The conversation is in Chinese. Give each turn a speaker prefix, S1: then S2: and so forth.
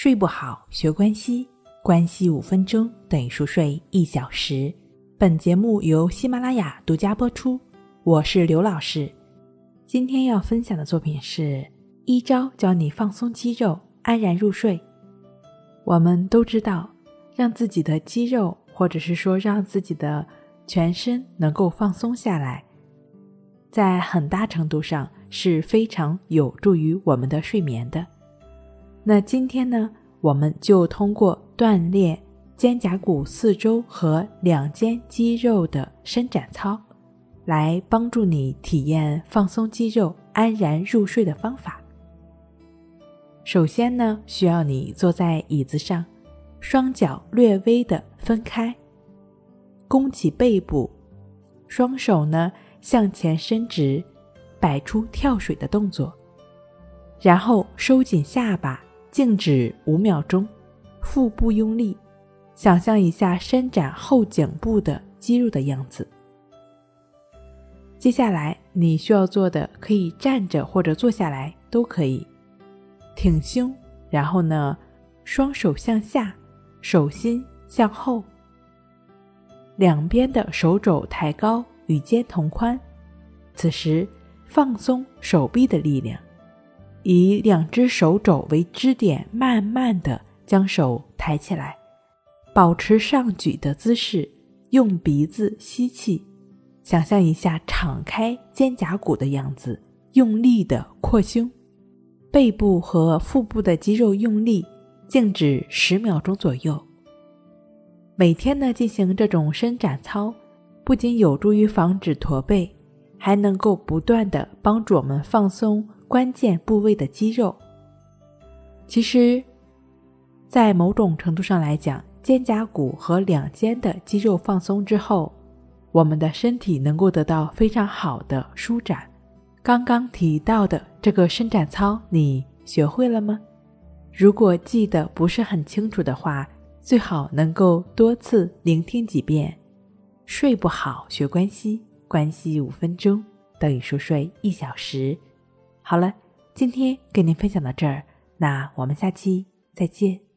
S1: 睡不好，学关西，关系五分钟等于熟睡一小时。本节目由喜马拉雅独家播出，我是刘老师。今天要分享的作品是一招教你放松肌肉，安然入睡。我们都知道，让自己的肌肉，或者是说让自己的全身能够放松下来，在很大程度上是非常有助于我们的睡眠的。那今天呢，我们就通过锻炼肩胛骨四周和两肩肌肉的伸展操，来帮助你体验放松肌肉、安然入睡的方法。首先呢，需要你坐在椅子上，双脚略微的分开，弓起背部，双手呢向前伸直，摆出跳水的动作，然后收紧下巴。静止五秒钟，腹部用力，想象一下伸展后颈部的肌肉的样子。接下来你需要做的，可以站着或者坐下来都可以，挺胸，然后呢，双手向下，手心向后，两边的手肘抬高，与肩同宽。此时放松手臂的力量。以两只手肘为支点，慢慢的将手抬起来，保持上举的姿势，用鼻子吸气，想象一下敞开肩胛骨的样子，用力的扩胸，背部和腹部的肌肉用力，静止十秒钟左右。每天呢进行这种伸展操，不仅有助于防止驼背，还能够不断的帮助我们放松。关键部位的肌肉，其实，在某种程度上来讲，肩胛骨和两肩的肌肉放松之后，我们的身体能够得到非常好的舒展。刚刚提到的这个伸展操，你学会了吗？如果记得不是很清楚的话，最好能够多次聆听几遍。睡不好学关系，关系五分钟等于熟睡一小时。好了，今天给您分享到这儿，那我们下期再见。